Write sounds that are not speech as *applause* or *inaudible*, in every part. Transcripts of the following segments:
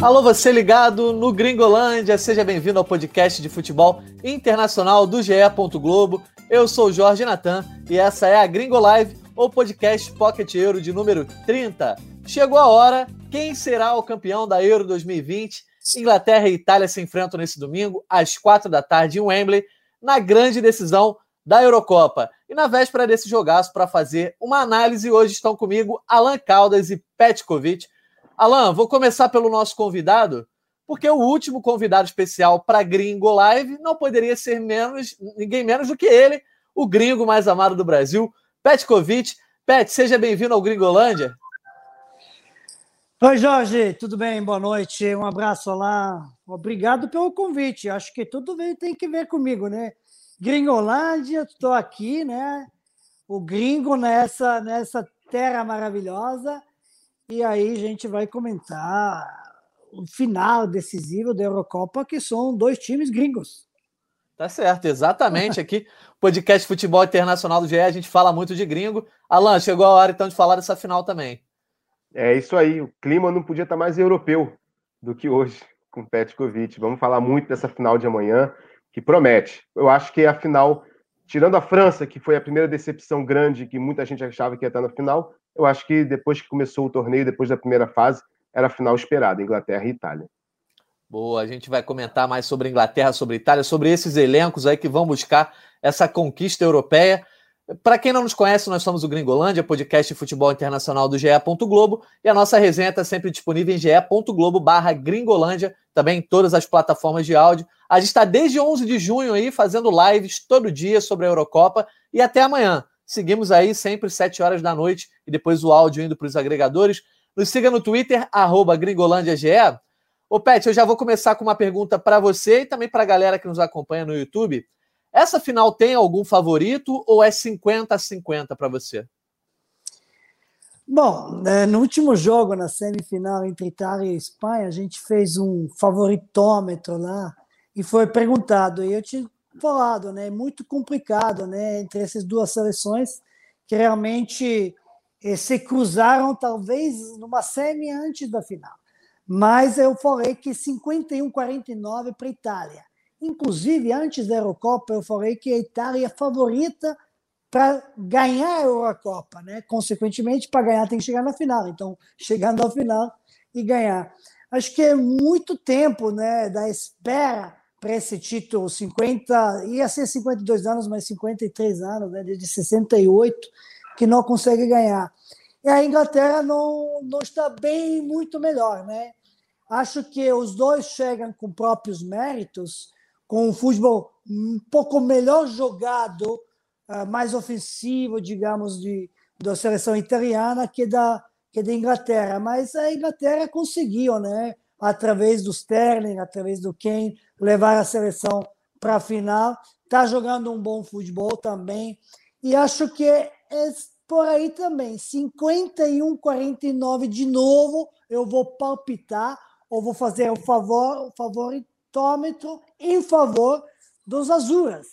Alô, você ligado no Gringolândia, seja bem-vindo ao podcast de futebol internacional do GE. Globo. Eu sou o Jorge Natan e essa é a Gringo Live, ou podcast Pocket Euro de número 30. Chegou a hora, quem será o campeão da Euro 2020? Inglaterra e Itália se enfrentam nesse domingo, às quatro da tarde, em Wembley, na grande decisão da Eurocopa. E na véspera desse jogaço, para fazer uma análise, hoje estão comigo Alan Caldas e Petkovic. Alan, vou começar pelo nosso convidado, porque o último convidado especial para Gringo Live não poderia ser menos, ninguém menos do que ele, o gringo mais amado do Brasil, Petkovic. Pet, seja bem-vindo ao Gringolândia. Oi, Jorge, tudo bem? Boa noite. Um abraço lá. Obrigado pelo convite. Acho que tudo tem que ver comigo, né? Gringolândia, estou aqui, né? O gringo nessa, nessa terra maravilhosa. E aí a gente vai comentar o final decisivo da Eurocopa, que são dois times gringos. Tá certo, exatamente. Aqui, podcast Futebol Internacional do GE, a gente fala muito de gringo. Alan, chegou a hora então de falar dessa final também. É isso aí, o clima não podia estar mais europeu do que hoje com o Petkovic. Vamos falar muito dessa final de amanhã, que promete. Eu acho que é a final, tirando a França, que foi a primeira decepção grande, que muita gente achava que ia estar na final, eu acho que depois que começou o torneio, depois da primeira fase, era a final esperada, Inglaterra e Itália. Boa, a gente vai comentar mais sobre Inglaterra, sobre Itália, sobre esses elencos aí que vão buscar essa conquista europeia. Para quem não nos conhece, nós somos o Gringolândia, podcast de futebol internacional do GE. Globo, e a nossa resenha está sempre disponível em ge.globo barra Gringolândia, também em todas as plataformas de áudio. A gente está desde 11 de junho aí fazendo lives todo dia sobre a Eurocopa e até amanhã. Seguimos aí sempre 7 horas da noite e depois o áudio indo para os agregadores. Nos siga no Twitter, arroba GringolândiaGE. Ô, Pet, eu já vou começar com uma pergunta para você e também para a galera que nos acompanha no YouTube. Essa final tem algum favorito ou é 50 a 50 para você? Bom, né, no último jogo, na semifinal entre Itália e Espanha, a gente fez um favoritômetro lá e foi perguntado, e eu te falado, né? Muito complicado, né? Entre essas duas seleções que realmente eh, se cruzaram talvez numa semi antes da final. Mas eu falei que 51-49 para a Itália. Inclusive, antes da Eurocopa, eu falei que a Itália é favorita para ganhar a Eurocopa, né? Consequentemente, para ganhar tem que chegar na final. Então, chegando ao final e ganhar. Acho que é muito tempo, né, da espera para esse título, 50, ia ser 52 anos, mas 53 anos, né, desde 68, que não consegue ganhar. E a Inglaterra não, não está bem muito melhor, né? Acho que os dois chegam com próprios méritos, com um futebol um pouco melhor jogado, ah, mais ofensivo, digamos, de, da seleção italiana que da, que da Inglaterra. Mas a Inglaterra conseguiu, né? Através do Sterling, através do Kane, levar a seleção para a final. Está jogando um bom futebol também. E acho que é, é por aí também. 51-49 de novo. Eu vou palpitar ou vou fazer o favor, o favoritômetro em favor dos azuras.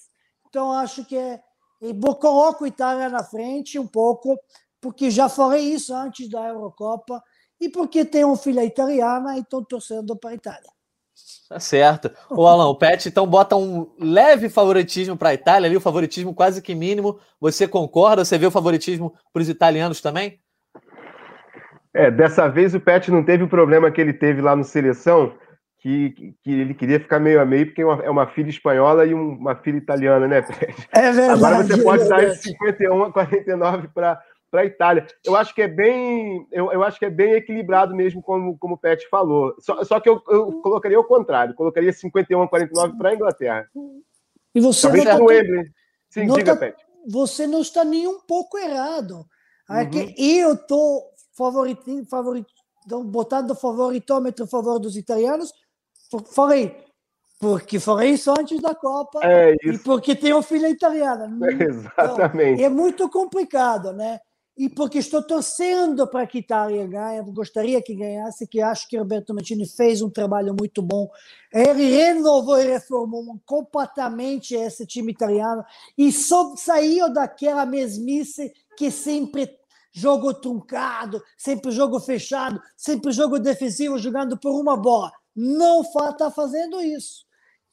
Então acho que é. E coloco Itália na frente um pouco, porque já falei isso antes da Eurocopa e porque tem um filho italiana e estou torcendo para a Itália. Tá certo. O Alan, o Pet então bota um leve favoritismo para a Itália ali, o favoritismo quase que mínimo. Você concorda? Você vê o favoritismo para os italianos também? É, dessa vez o Pet não teve o problema que ele teve lá no seleção, que, que ele queria ficar meio a meio, porque é uma, é uma filha espanhola e uma filha italiana, né, Pet? É verdade. Agora você pode é dar esse 51 a 49 para para a Itália. Eu acho que é bem, eu, eu acho que é bem equilibrado mesmo, como, como o Pet falou. Só, só que eu, eu colocaria o contrário, colocaria 51 a 49 para a Inglaterra. E você Talvez não, Wembley. Sim, não diga, tá, Pet. Você não está nem um pouco errado. É Uhum. que eu estou favoritinho, favorit, botando favoritômetro a favor dos italianos. Falei, porque falei isso antes da Copa É e porque tem uma filha italiana. *laughs* Exatamente. Então, é muito complicado, né? E porque estou torcendo para que Itália ganhe, gostaria que ganhasse, que acho que Roberto Mancini fez um trabalho muito bom. Ele renovou e reformou completamente esse time italiano e só saiu daquela mesmice que sempre jogo truncado, sempre jogo fechado, sempre jogo defensivo, jogando por uma bola. Não está fazendo isso.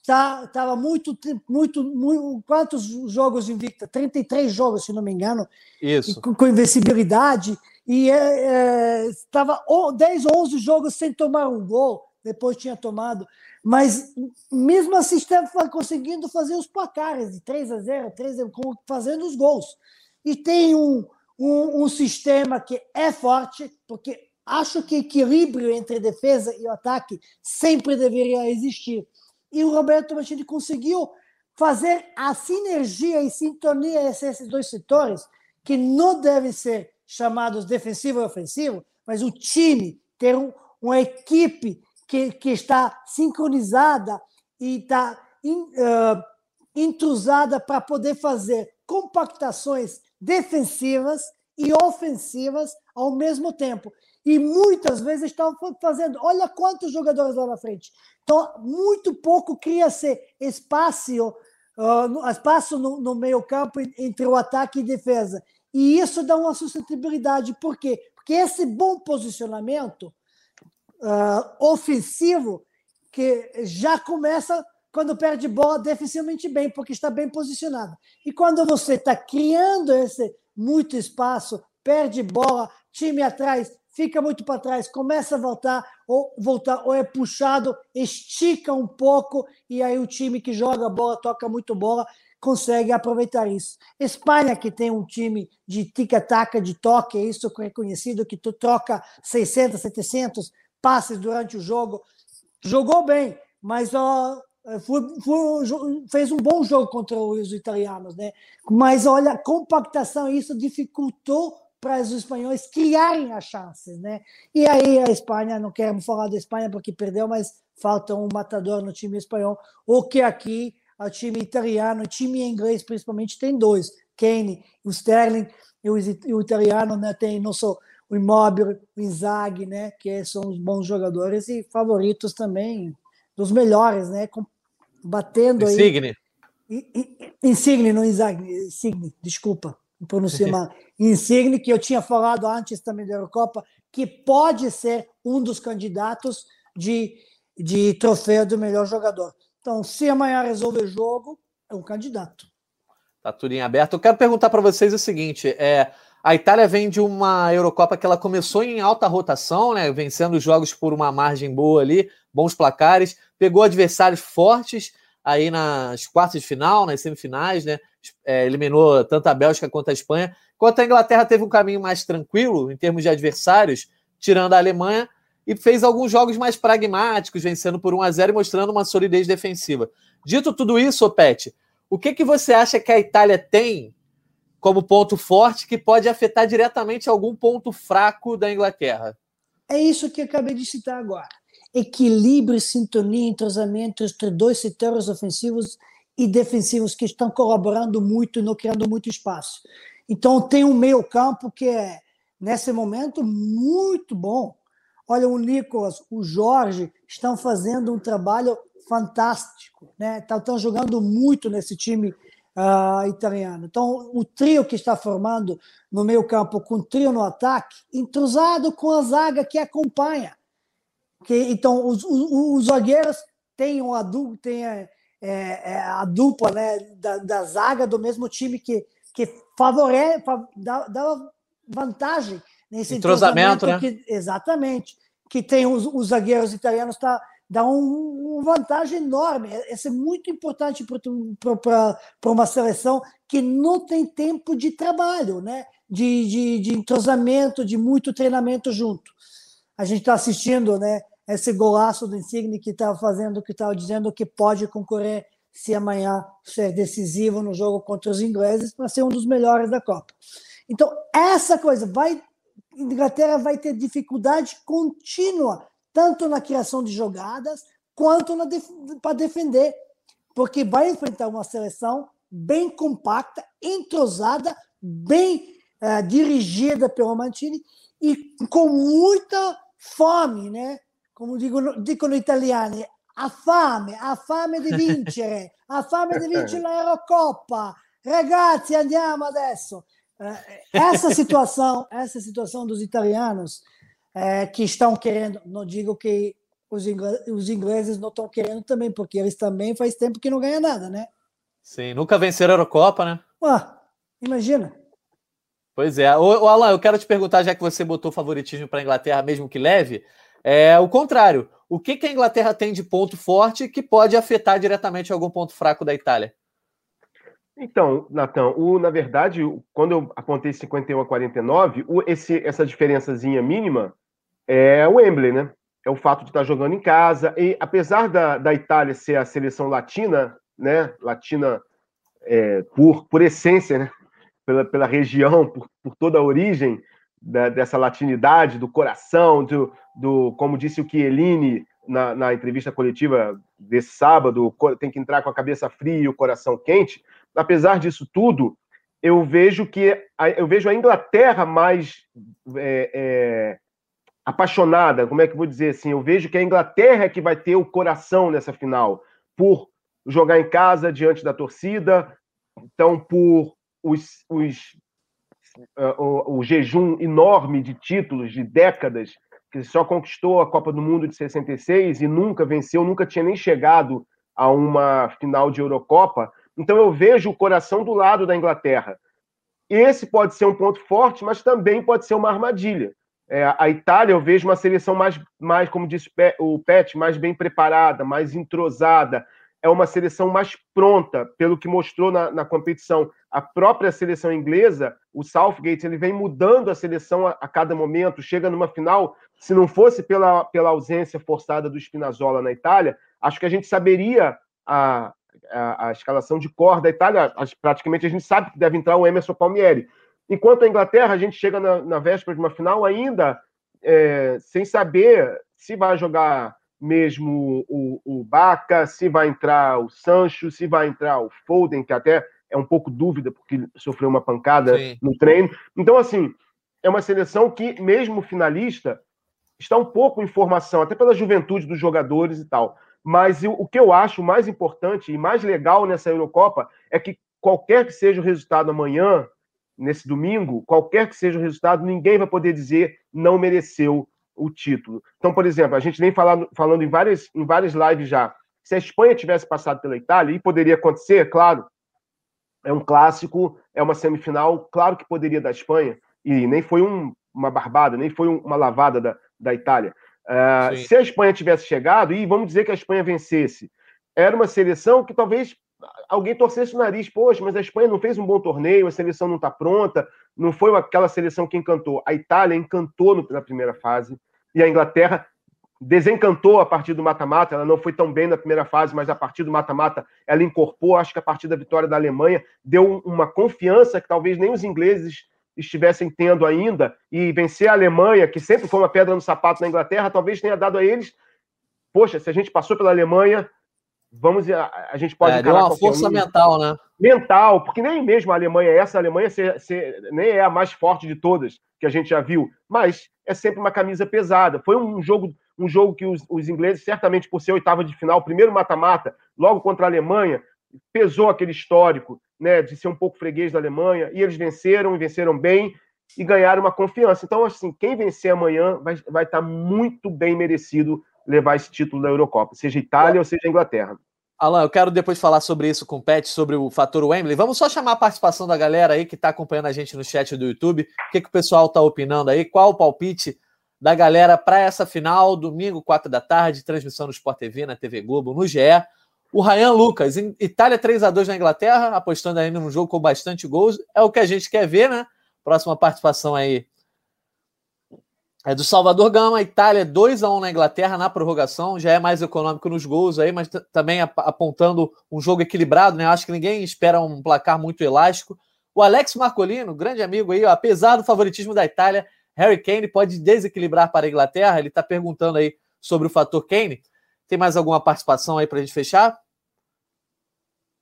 Tá, tava muito, muito, muito. Quantos jogos invicta? 33 jogos, se não me engano. Isso. Com, com invencibilidade. E estava é, é, 10 ou 11 jogos sem tomar um gol. Depois tinha tomado. Mas mesmo assim, estava conseguindo fazer os placares de 3 a 0, 3 a 0, fazendo os gols. E tem um, um, um sistema que é forte, porque acho que equilíbrio entre defesa e ataque sempre deveria existir. E o Roberto Machini conseguiu fazer a sinergia e sintonia entre esses dois setores, que não devem ser chamados defensivo e ofensivo, mas o time ter um, uma equipe que, que está sincronizada e está in, uh, intrusada para poder fazer compactações defensivas e ofensivas ao mesmo tempo. E muitas vezes estão fazendo. Olha quantos jogadores lá na frente. Então, muito pouco cria-se espaço, uh, espaço no, no meio-campo entre o ataque e defesa. E isso dá uma sustentabilidade. Por quê? Porque esse bom posicionamento uh, ofensivo que já começa quando perde bola defensivamente bem, porque está bem posicionado. E quando você está criando esse muito espaço, perde bola, time atrás, fica muito para trás, começa a voltar ou voltar ou é puxado, estica um pouco e aí o time que joga bola, toca muito bola, consegue aproveitar isso. Espanha que tem um time de tica-taca, de toque, é isso que é conhecido que tu troca 600, 700 passes durante o jogo, jogou bem, mas ó, foi, foi, fez um bom jogo contra os italianos, né? Mas olha, compactação, isso dificultou para os espanhóis criarem as chances, né? E aí a Espanha, não quero falar da Espanha porque perdeu, mas falta um matador no time espanhol, o que aqui o time italiano, o time inglês principalmente tem dois, Kane, o Sterling e o, o italiano, né? Tem nosso o Immobile, o Inzaghi, né? Que são os bons jogadores e favoritos também dos melhores, né? Batendo Insigne. aí. Insigne, não Inzaghi, Insigne, desculpa pronunciei mal, Insigne, que eu tinha falado antes também da Eurocopa, que pode ser um dos candidatos de, de troféu do melhor jogador. Então, se amanhã resolver o jogo, é um candidato. Tá tudo em aberto. Eu quero perguntar para vocês o seguinte: é, a Itália vem de uma Eurocopa que ela começou em alta rotação, né, vencendo os jogos por uma margem boa ali, bons placares, pegou adversários fortes aí nas quartas de final, nas semifinais, né? É, eliminou tanto a Bélgica quanto a Espanha. Enquanto a Inglaterra teve um caminho mais tranquilo em termos de adversários, tirando a Alemanha, e fez alguns jogos mais pragmáticos, vencendo por 1 a 0 e mostrando uma solidez defensiva. Dito tudo isso, Pet, o que, que você acha que a Itália tem como ponto forte que pode afetar diretamente algum ponto fraco da Inglaterra? É isso que eu acabei de citar agora equilíbrio, sintonia, entrosamento entre dois setores ofensivos e defensivos que estão colaborando muito não criando muito espaço. Então, tem um meio-campo que é, nesse momento, muito bom. Olha, o Nicolas, o Jorge estão fazendo um trabalho fantástico, né? Estão jogando muito nesse time uh, italiano. Então, o trio que está formando no meio-campo, com o trio no ataque, entrosado com a zaga que acompanha. Que, então, os, os, os zagueiros têm, uma, têm é, é, a dupla né, da, da, zaga do mesmo time que, que favorece, dá, dá vantagem nesse entrosamento, né? Que, exatamente. Que tem os, os zagueiros italianos, tá, dá um, uma vantagem enorme. Isso é muito importante para uma seleção que não tem tempo de trabalho, né? de, de, de entrosamento, de muito treinamento junto. A gente está assistindo né, esse golaço do Insigne que estava fazendo, que estava dizendo que pode concorrer se amanhã ser decisivo no jogo contra os ingleses para ser um dos melhores da Copa. Então, essa coisa vai Inglaterra vai ter dificuldade contínua tanto na criação de jogadas quanto def para defender, porque vai enfrentar uma seleção bem compacta, entrosada, bem uh, dirigida pelo Mantini e com muita fome, né? Come dicono, dicono italiani, ha fame, ha fame di vincere, ha fame di vincere l'Eurocoppa. Ragazzi, andiamo adesso. É, essa situação, essa situação dos italianos é, que estão querendo, não digo que os ingleses, os ingleses não estão querendo também, porque eles também faz tempo que não ganham nada, né? Sim, nunca venceram a Eurocopa, né? Ué, imagina. Pois é. Ô, ô, Alan, eu quero te perguntar, já que você botou favoritismo para a Inglaterra, mesmo que leve, é o contrário. O que, que a Inglaterra tem de ponto forte que pode afetar diretamente algum ponto fraco da Itália? Então, Natan, na verdade, quando eu apontei 51 a 49, o, esse, essa diferençazinha mínima é o Wembley, né? É o fato de estar jogando em casa. E apesar da, da Itália ser a seleção latina, né? Latina é, por, por essência, né? Pela, pela região, por, por toda a origem da, dessa latinidade, do coração, do, do como disse o Chiellini na, na entrevista coletiva desse sábado, tem que entrar com a cabeça fria e o coração quente. Apesar disso tudo, eu vejo que eu vejo a Inglaterra mais é, é, apaixonada, como é que eu vou dizer assim? Eu vejo que a Inglaterra é que vai ter o coração nessa final, por jogar em casa diante da torcida, então por os, os o, o, jejum enorme de títulos de décadas que só conquistou a Copa do Mundo de 66 e nunca venceu, nunca tinha nem chegado a uma final de Eurocopa. Então eu vejo o coração do lado da Inglaterra. Esse pode ser um ponto forte, mas também pode ser uma armadilha. É, a Itália eu vejo uma seleção mais, mais, como disse o Pet, mais bem preparada, mais entrosada. É uma seleção mais pronta, pelo que mostrou na, na competição. A própria seleção inglesa, o Southgate, ele vem mudando a seleção a, a, cada momento. Chega numa final, se não fosse pela, pela ausência forçada do Spinazzola na Itália, acho que a gente saberia a, a, a escalação de cor da Itália. Praticamente a gente sabe que deve entrar o Emerson Palmieri Enquanto a Inglaterra, a gente chega na, na véspera de uma final ainda é, sem saber se vai jogar mesmo o, o Baca, se vai entrar o Sancho, se vai entrar o Foden, que até é um pouco dúvida, porque sofreu uma pancada Sim. no treino. Então, assim, é uma seleção que, mesmo finalista, está um pouco em formação, até pela juventude dos jogadores e tal. Mas o que eu acho mais importante e mais legal nessa Eurocopa é que qualquer que seja o resultado amanhã, nesse domingo, qualquer que seja o resultado, ninguém vai poder dizer não mereceu o título. Então, por exemplo, a gente vem falando, falando em, várias, em várias lives já. Se a Espanha tivesse passado pela Itália, e poderia acontecer, claro, é um clássico, é uma semifinal, claro que poderia da Espanha, e nem foi um, uma barbada, nem foi uma lavada da, da Itália. Uh, se a Espanha tivesse chegado, e vamos dizer que a Espanha vencesse, era uma seleção que talvez alguém torcesse o nariz, poxa, mas a Espanha não fez um bom torneio, a seleção não está pronta, não foi aquela seleção que encantou. A Itália encantou no, na primeira fase e a Inglaterra desencantou a partir do mata-mata. Ela não foi tão bem na primeira fase, mas a partir do mata-mata ela incorporou. Acho que a partir da vitória da Alemanha deu uma confiança que talvez nem os ingleses estivessem tendo ainda e vencer a Alemanha, que sempre foi uma pedra no sapato na Inglaterra, talvez tenha dado a eles. Poxa, se a gente passou pela Alemanha, vamos a, a gente pode é, deu uma força um... mental, né? Mental, porque nem mesmo a Alemanha, essa Alemanha se, se, nem é a mais forte de todas que a gente já viu, mas é sempre uma camisa pesada. Foi um jogo, um jogo que os, os ingleses, certamente por ser oitava de final, primeiro mata-mata, logo contra a Alemanha, pesou aquele histórico, né, de ser um pouco freguês da Alemanha, e eles venceram e venceram bem e ganharam uma confiança. Então, assim, quem vencer amanhã vai, vai estar muito bem merecido levar esse título da Eurocopa, seja Itália ou seja Inglaterra. Alan, eu quero depois falar sobre isso com o Pet, sobre o fator Wembley. Vamos só chamar a participação da galera aí que está acompanhando a gente no chat do YouTube. O que, que o pessoal está opinando aí? Qual o palpite da galera para essa final, domingo, 4 da tarde, transmissão no Sport TV, na TV Globo, no GE. O Ryan Lucas, Itália 3 a 2 na Inglaterra, apostando ainda num jogo com bastante gols. É o que a gente quer ver, né? Próxima participação aí é do Salvador Gama, Itália 2 a 1 na Inglaterra na prorrogação, já é mais econômico nos gols aí, mas também apontando um jogo equilibrado, né? Acho que ninguém espera um placar muito elástico. O Alex Marcolino, grande amigo aí, ó, apesar do favoritismo da Itália, Harry Kane pode desequilibrar para a Inglaterra. Ele está perguntando aí sobre o fator Kane. Tem mais alguma participação aí para a gente fechar?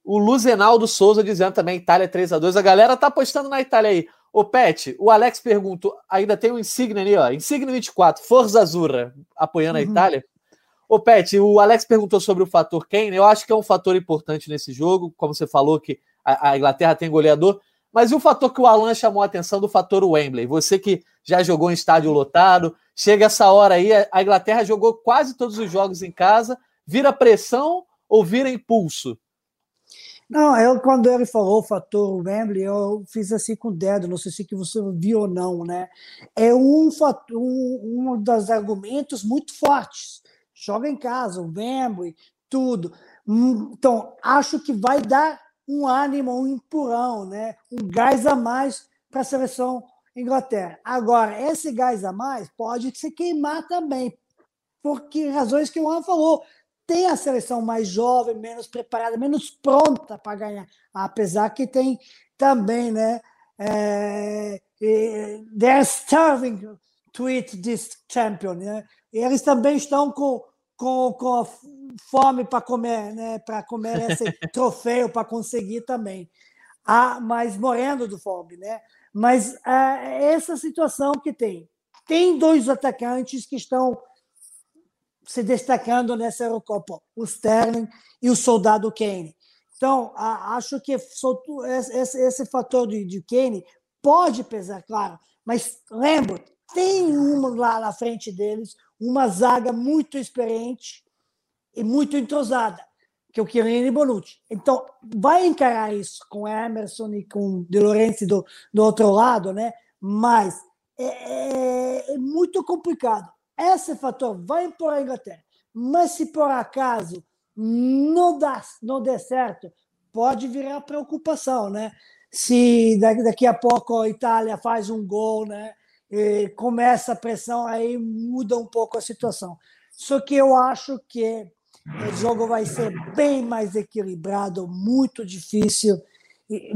O Luzenaldo Souza dizendo também Itália 3 a 2 A galera tá apostando na Itália aí. Ô, Pet, o Alex perguntou, ainda tem um Insigne ali, ó, Insigne 24, Forza Azurra, apoiando uhum. a Itália. Ô, Pet, o Alex perguntou sobre o fator Kane, eu acho que é um fator importante nesse jogo, como você falou que a, a Inglaterra tem goleador, Mas e o fator que o Alan chamou a atenção do fator Wembley? Você que já jogou em estádio lotado, chega essa hora aí, a Inglaterra jogou quase todos os jogos em casa, vira pressão ou vira impulso? Não, eu, quando ele falou o fator Wembley, eu fiz assim com o dedo, não sei se você viu ou não, né? É um, um, um dos argumentos muito fortes. Joga em casa, o Wembley, tudo. Hum, então, acho que vai dar um ânimo, um empurrão, né? um gás a mais para a seleção Inglaterra. Agora, esse gás a mais pode se queimar também, porque razões que o Juan falou tem a seleção mais jovem, menos preparada, menos pronta para ganhar, apesar que tem também, né? É, they're starving to eat this champion, né? Eles também estão com, com, com fome para comer, né? Para comer esse *laughs* troféu, para conseguir também. Ah, mas morrendo de fome, né? Mas ah, essa situação que tem. Tem dois atacantes que estão se destacando nessa Eurocopa, o Sterling e o soldado Kane. Então, acho que esse, esse fator de, de Kane pode pesar, claro, mas lembro, tem uma lá na frente deles, uma zaga muito experiente e muito entrosada, que é o Chiellini Bonucci. Então, vai encarar isso com Emerson e com De Laurentiis do, do outro lado, né? mas é, é, é muito complicado. Esse fator vai impor a Inglaterra. Mas se por acaso não, dá, não der certo, pode virar preocupação, né? Se daqui a pouco a Itália faz um gol, né? E começa a pressão, aí muda um pouco a situação. Só que eu acho que o jogo vai ser bem mais equilibrado, muito difícil.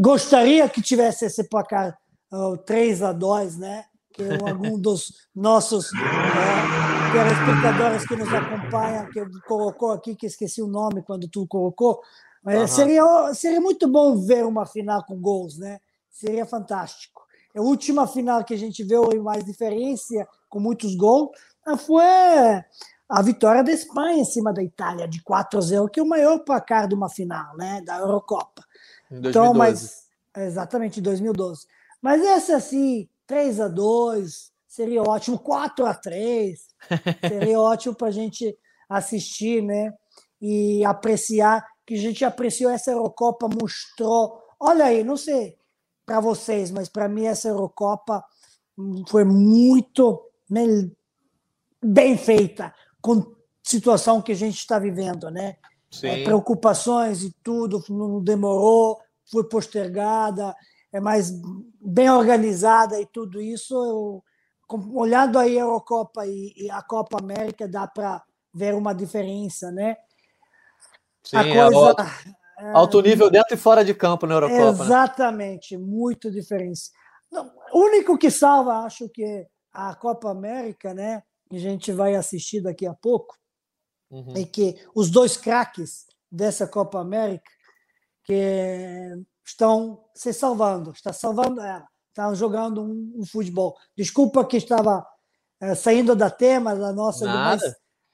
Gostaria que tivesse esse placar uh, 3 a 2, né? Que é algum dos nossos é, telespectadores que nos acompanham, que colocou aqui, que esqueci o nome quando tu colocou, mas uhum. seria, seria muito bom ver uma final com gols, né? Seria fantástico. A última final que a gente viu em mais diferença, com muitos gols, foi a vitória da Espanha em cima da Itália, de 4 a 0, que é o maior placar de uma final, né? Da Eurocopa. Em 2012. Então, mas, exatamente, em 2012. Mas essa, assim, 3 a 2 seria ótimo, 4 a 3 *laughs* seria ótimo para a gente assistir, né? E apreciar, que a gente apreciou essa Eurocopa, mostrou. Olha aí, não sei para vocês, mas para mim essa Eurocopa foi muito né, bem feita, com situação que a gente está vivendo, né? É, preocupações e tudo, não demorou, foi postergada, é mais bem organizada e tudo isso, eu, olhando a Eurocopa e, e a Copa América, dá para ver uma diferença, né? Sim, a é coisa, é, alto nível dentro e fora de campo na Eurocopa. Né? Exatamente, né? muito diferença. o único que salva, acho que é a Copa América, né? Que a gente vai assistir daqui a pouco, uhum. é que os dois craques dessa Copa América, que estão se salvando, está salvando ela, estão jogando um, um, futebol. Desculpa que estava é, saindo da tema da nossa, mas,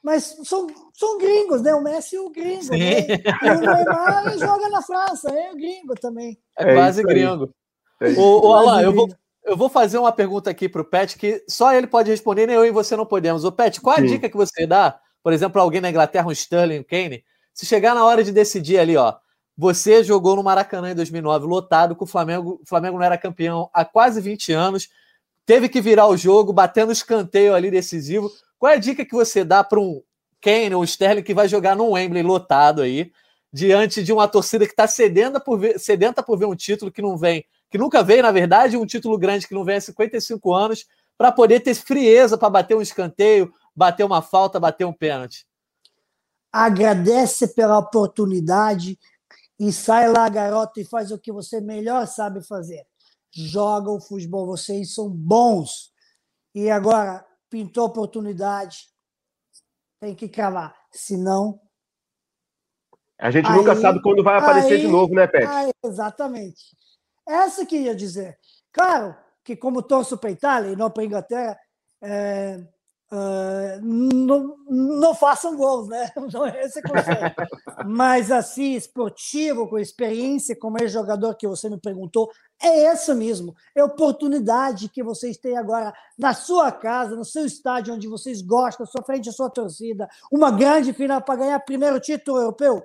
mas são, são gringos, né? O Messi é o gringo, né? E o Neymar *laughs* joga na França, é o gringo também. É, é quase gringo. É o, o Alan, eu vou, eu vou fazer uma pergunta aqui para o Pet que só ele pode responder, nem eu e você não podemos. O Pet, qual a Sim. dica que você dá, por exemplo, alguém na Inglaterra, um Sterling, um Kane, se chegar na hora de decidir ali, ó, você jogou no Maracanã em 2009, lotado, com o Flamengo. O Flamengo não era campeão há quase 20 anos. Teve que virar o jogo, batendo escanteio ali decisivo. Qual é a dica que você dá para um Kane ou Sterling que vai jogar num Wembley lotado aí, diante de uma torcida que está sedenta por ver, sedenta por ver um título que não vem, que nunca veio, na verdade, um título grande que não vem há 55 anos, para poder ter frieza para bater um escanteio, bater uma falta, bater um pênalti? Agradece pela oportunidade, e sai lá, garoto, e faz o que você melhor sabe fazer. Joga o futebol, vocês são bons. E agora, pintou oportunidade, tem que cravar. Senão. A gente aí, nunca sabe quando vai aparecer aí, de novo, né, Pet? Aí, exatamente. Essa que ia dizer. Claro que, como torço para a Itália e não para a Inglaterra, é, Uh, não, não façam gols, né? *laughs* Não é esse consegue. Mas assim, esportivo, com experiência, como é jogador que você me perguntou, é essa mesmo. É a oportunidade que vocês têm agora na sua casa, no seu estádio, onde vocês gostam, sua frente à sua torcida, uma grande final para ganhar primeiro título europeu.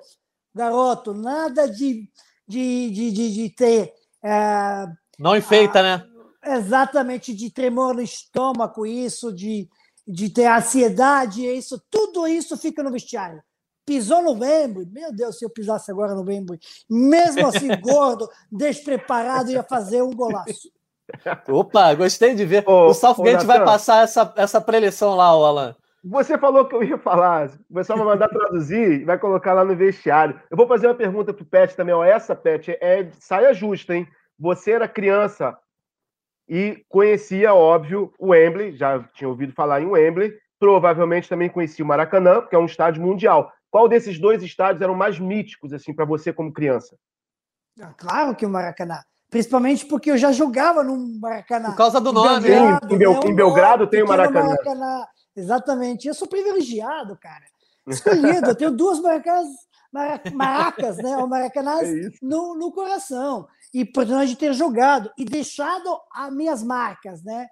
Garoto, nada de, de, de, de, de ter. É, não enfeita, a, né? Exatamente, de tremor no estômago, isso, de de ter ansiedade, isso, tudo isso fica no vestiário. Pisou no Wembley, meu Deus, se eu pisasse agora no Wembley, mesmo assim *laughs* gordo, despreparado, ia fazer um golaço. Opa, gostei de ver. Ô, o Southgate vai passar essa, essa preleção lá, Alan. Você falou que eu ia falar. O pessoal vai mandar traduzir e vai colocar lá no vestiário. Eu vou fazer uma pergunta pro Pet também. Ó, essa, Pet, é saia justa, hein? Você era criança e conhecia, óbvio, o Wembley, já tinha ouvido falar em Wembley, provavelmente também conhecia o Maracanã, porque é um estádio mundial. Qual desses dois estádios eram mais míticos assim para você como criança? Ah, claro que o Maracanã. Principalmente porque eu já jogava no Maracanã. Por causa do nome. Belgrado, em, Bel né? em Belgrado tem o Maracanã. Maracanã. Exatamente. Eu sou privilegiado, cara. Escolhido. eu tenho duas Maracanãs, maracas, né? *laughs* O Maracanã é no, no coração e por de ter jogado e deixado as minhas marcas, né?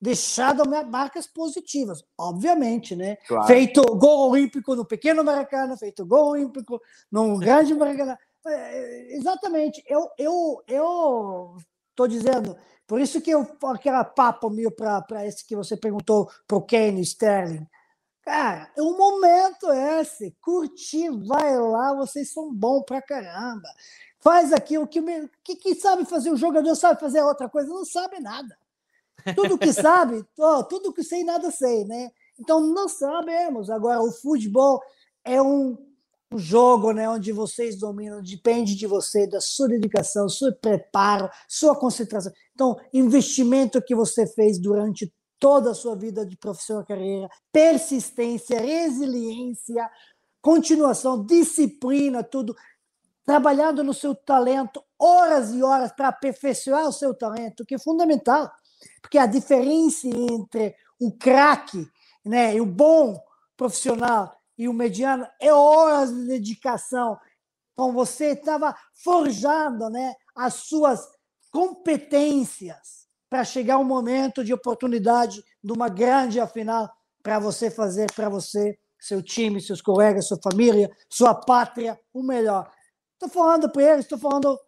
Deixado minhas marcas positivas, obviamente, né? Claro. Feito gol olímpico no pequeno Maracanã, feito gol olímpico no grande Maracanã. É, exatamente. Eu eu eu tô dizendo, por isso que eu aquela papo meu para esse que você perguntou para o Kane Sterling. Cara, o é momento é esse. Curtir, vai lá, vocês são bons pra caramba faz aquilo que, que, que sabe fazer o jogador sabe fazer outra coisa, não sabe nada. Tudo que sabe, *laughs* tudo que sei, nada sei, né? Então não sabemos. Agora, o futebol é um, um jogo né, onde vocês dominam, depende de você, da sua dedicação, seu preparo, sua concentração. Então, investimento que você fez durante toda a sua vida de profissional carreira, persistência, resiliência, continuação, disciplina, tudo trabalhando no seu talento horas e horas para aperfeiçoar o seu talento, que é fundamental, porque a diferença entre o craque, né, e o bom profissional e o mediano é horas de dedicação. Então você estava forjando, né, as suas competências para chegar um momento de oportunidade de uma grande final para você fazer para você, seu time, seus colegas, sua família, sua pátria o melhor. Estou falando para eles, estou falando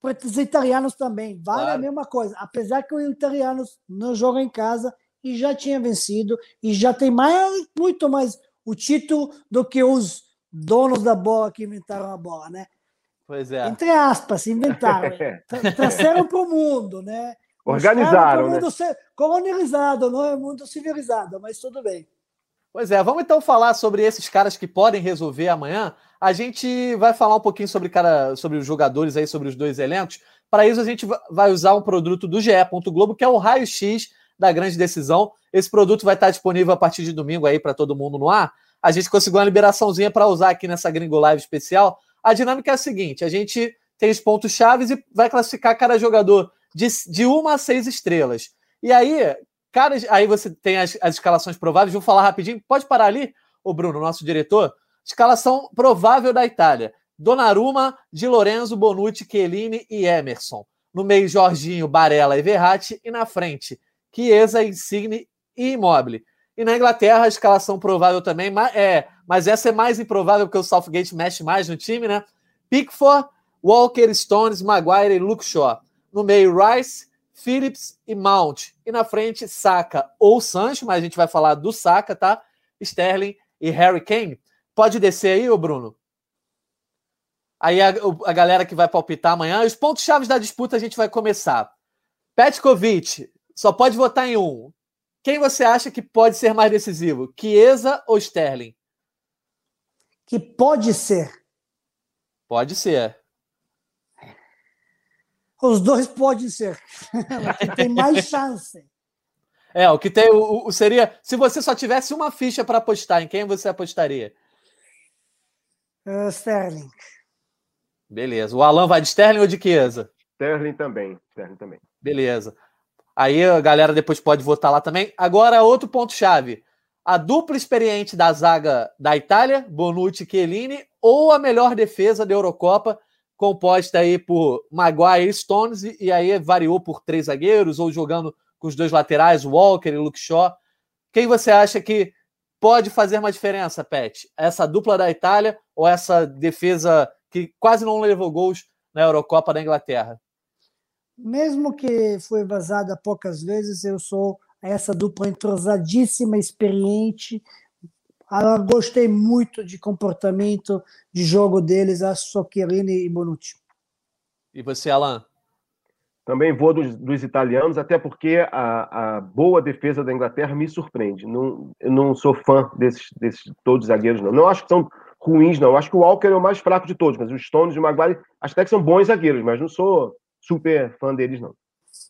para os italianos também. Vale claro. a mesma coisa. Apesar que os italianos não jogam em casa e já tinha vencido e já tem mais, muito mais o título do que os donos da bola que inventaram a bola, né? Pois é. Entre aspas, inventaram. *laughs* Trouxeram para o mundo, né? Organizaram. Mundo né? colonizado, não é mundo civilizado, mas tudo bem. Pois é, vamos então falar sobre esses caras que podem resolver amanhã. A gente vai falar um pouquinho sobre, cara, sobre os jogadores aí, sobre os dois elencos. Para isso, a gente vai usar um produto do GE. Globo, que é o raio-x da grande decisão. Esse produto vai estar disponível a partir de domingo aí para todo mundo no ar. A gente conseguiu uma liberaçãozinha para usar aqui nessa Gringo Live especial. A dinâmica é a seguinte: a gente tem os pontos chaves e vai classificar cada jogador de, de uma a seis estrelas. E aí, cara, aí você tem as, as escalações prováveis. Vou falar rapidinho. Pode parar ali, o Bruno, nosso diretor. Escalação provável da Itália: Donnarumma, Di Lorenzo, Bonucci, Chiellini e Emerson. No meio, Jorginho, Barella e Verratti. E na frente, Chiesa, Insigne e Immobile. E na Inglaterra, a escalação provável também, é, mas essa é mais improvável porque o Southgate mexe mais no time, né? Pickford, Walker, Stones, Maguire e Luke Shaw. No meio, Rice, Phillips e Mount. E na frente, Saka ou Sancho, mas a gente vai falar do Saka, tá? Sterling e Harry Kane. Pode descer aí, ô Bruno? Aí a, a galera que vai palpitar amanhã, os pontos chaves da disputa a gente vai começar. Petkovic, só pode votar em um. Quem você acha que pode ser mais decisivo? Chiesa ou Sterling? Que pode ser. Pode ser. Os dois podem ser. *laughs* que tem mais *laughs* chance. É, o que tem o, o, seria. Se você só tivesse uma ficha para apostar, em quem você apostaria? Uh, Sterling. Beleza. O Alan vai de Sterling ou de Chiesa? Sterling também. Sterling também. Beleza. Aí a galera depois pode votar lá também. Agora, outro ponto-chave. a dupla experiente da zaga da Itália, Bonucci e Chiellini, ou a melhor defesa da Eurocopa, composta aí por Maguire e Stones, e aí variou por três zagueiros, ou jogando com os dois laterais, Walker e Luke Shaw. Quem você acha que pode fazer uma diferença, Pet? Essa dupla da Itália ou essa defesa que quase não levou gols na Eurocopa da Inglaterra? Mesmo que foi vazada poucas vezes, eu sou essa dupla entrosadíssima, experiente. Eu gostei muito de comportamento de jogo deles, a Soccherini e Bonucci. E você, Alan? Também vou dos, dos italianos, até porque a, a, boa defesa da Inglaterra me surpreende. Não, eu não sou fã desses, desses todos zagueiros, não. Não acho que são ruins, não. Acho que o Walker é o mais fraco de todos, mas os Stones e o Maguire até que são bons zagueiros, mas não sou super fã deles, não.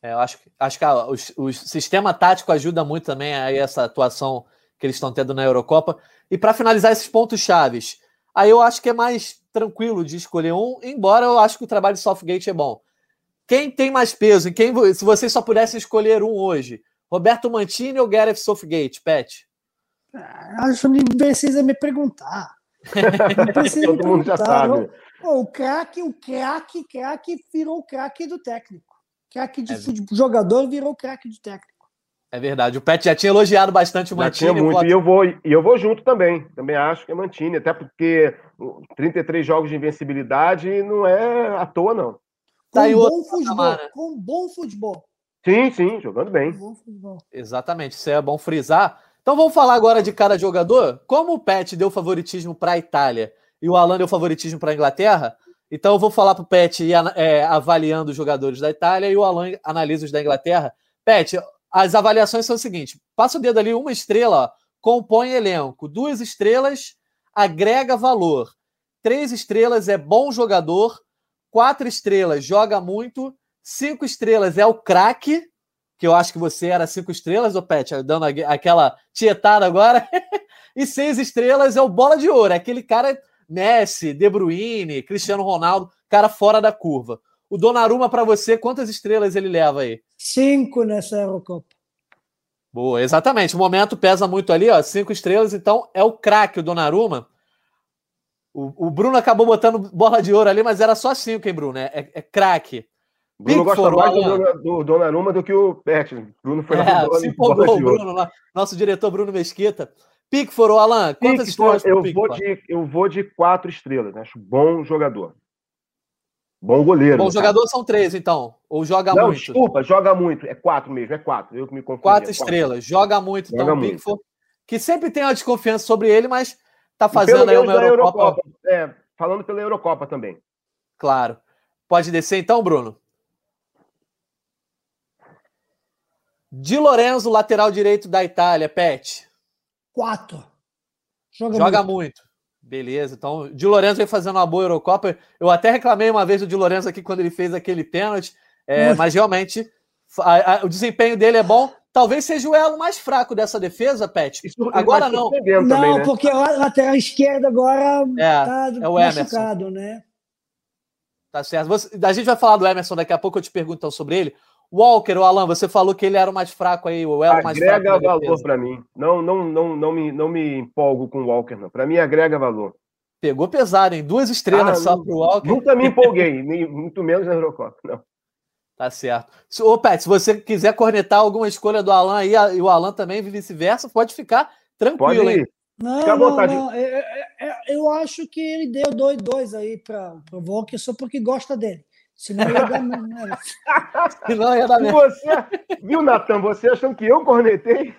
É, eu acho, acho que ah, o, o, sistema tático ajuda muito também a essa atuação que eles estão tendo na Eurocopa. E para finalizar esses pontos chaves, aí eu acho que é mais tranquilo de escolher um, embora eu acho que o trabalho de Southgate é bom. Quem tem mais peso? Quem, se vocês só pudessem escolher um hoje, Roberto Mantini ou Gareth Southgate, Pet? Ah, acho que não precisa me perguntar. Não precisa *laughs* Todo me mundo já sabe. O craque, o craque, craque virou o craque do técnico. Craque de é. jogador virou craque de técnico. É verdade. O Pet já tinha elogiado bastante o já Mantini. Tinha muito. Pode... E, eu vou, e eu vou junto também. Também acho que é Mantini. Até porque 33 jogos de invencibilidade não é à toa, não. Com tá bom futebol. Né? Com bom futebol. Sim, sim, jogando bem. Exatamente. Isso é bom frisar. Então vamos falar agora de cada jogador. Como o Pet deu favoritismo para a Itália e o Alan deu favoritismo para a Inglaterra, então eu vou falar para o Pet ir é, avaliando os jogadores da Itália e o Alan analisa os da Inglaterra. Pet, as avaliações são o seguinte: passa o dedo ali, uma estrela, ó, compõe elenco, duas estrelas agrega valor, três estrelas é bom jogador, quatro estrelas joga muito, cinco estrelas é o craque, que eu acho que você era cinco estrelas, o Pet, dando aquela tietada agora, *laughs* e seis estrelas é o bola de ouro, é aquele cara Messi, De Bruyne, Cristiano Ronaldo, cara fora da curva. O Donnarumma, para você, quantas estrelas ele leva aí? Cinco nessa Eurocopa. Boa, exatamente. O momento pesa muito ali, ó. Cinco estrelas, então é o craque, o Donnarumma. O, o, Bruno acabou botando bola de ouro ali, mas era só cinco, hein, Bruno? É, é, é craque. Bruno gosta mais do, do Donnarumma do que o Pet. Bruno foi é, bola, se empolgou, o Bruno, nosso diretor Bruno Mesquita. Pickford, Alan, quantas Pickford, estrelas eu vou de Eu vou de quatro estrelas. Né? Acho bom jogador. Bom goleiro. Bom jogador são três, então. Ou joga Não, muito? Desculpa, joga muito. É quatro mesmo, é quatro. Eu que me confundi. Quatro, é quatro. estrelas. Joga muito, joga então, muito. Pickford. Que sempre tem uma desconfiança sobre ele, mas tá fazendo aí uma Eurocopa. Eurocopa. É, falando pela Eurocopa também. Claro. Pode descer então, Bruno? Di Lorenzo, lateral direito da Itália, Pet. Quatro. Joga, Joga muito. muito. Beleza, então Di Lorenzo vem fazendo uma boa Eurocopa. Eu até reclamei uma vez do Di Lorenzo aqui quando ele fez aquele pênalti, é, mas realmente a, a, o desempenho dele é bom. Talvez seja o elo mais fraco dessa defesa, Pet. Isso agora não. Não, também, né? porque a lateral esquerda agora é, tá é o machucado, né? Tá certo. Você, a gente vai falar do Emerson daqui a pouco, eu te pergunto então sobre ele. Walker, o Alan, você falou que ele era o mais fraco aí, o elo mais fraco. Agrega valor para mim. Não, não, não, não, me, não me empolgo com o Walker, não. Para mim, agrega valor. Pegou pesado, hein? Duas estrelas ah, só para o Walker. Nunca me empolguei, *laughs* muito menos na Eurocopa, não. Tá certo. Ô, Pet, se você quiser cornetar alguma escolha do Alan aí, e o Alan também vice-versa, pode ficar tranquilo, pode hein? Não, Fica à vontade. Não, não. Eu, eu, eu, acho que ele deu dois, dois aí para o Walker só porque gosta dele. Senão ia dar merda. *laughs* Senão ia dar merda. Você, viu, Natan? Você achando que eu cornetei?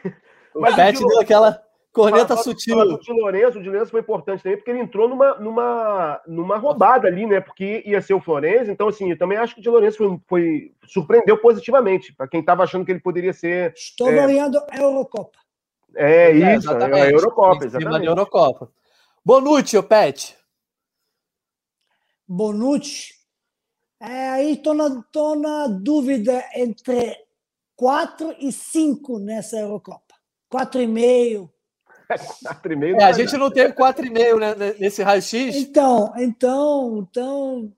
O Mas Pet deu aquela corneta fala, sutil. Fala de Lourenço, o de Lourenço foi importante também, porque ele entrou numa, numa, numa roubada ali, né? Porque ia ser o Florenzi. Então, assim, eu também acho que o de Lourenço foi, foi, surpreendeu positivamente, para quem estava achando que ele poderia ser. Estou é... olhando a Eurocopa. É, é isso, é a Eurocopa, exatamente. Eurocopa. Bonucci, o Pet. Bonucci é, aí estou na, tô na dúvida entre 4 e 5 nessa Eurocopa. 4,5. 4,5 é, a gente não teve 4,5 né, nesse raio-x. Então, então, então,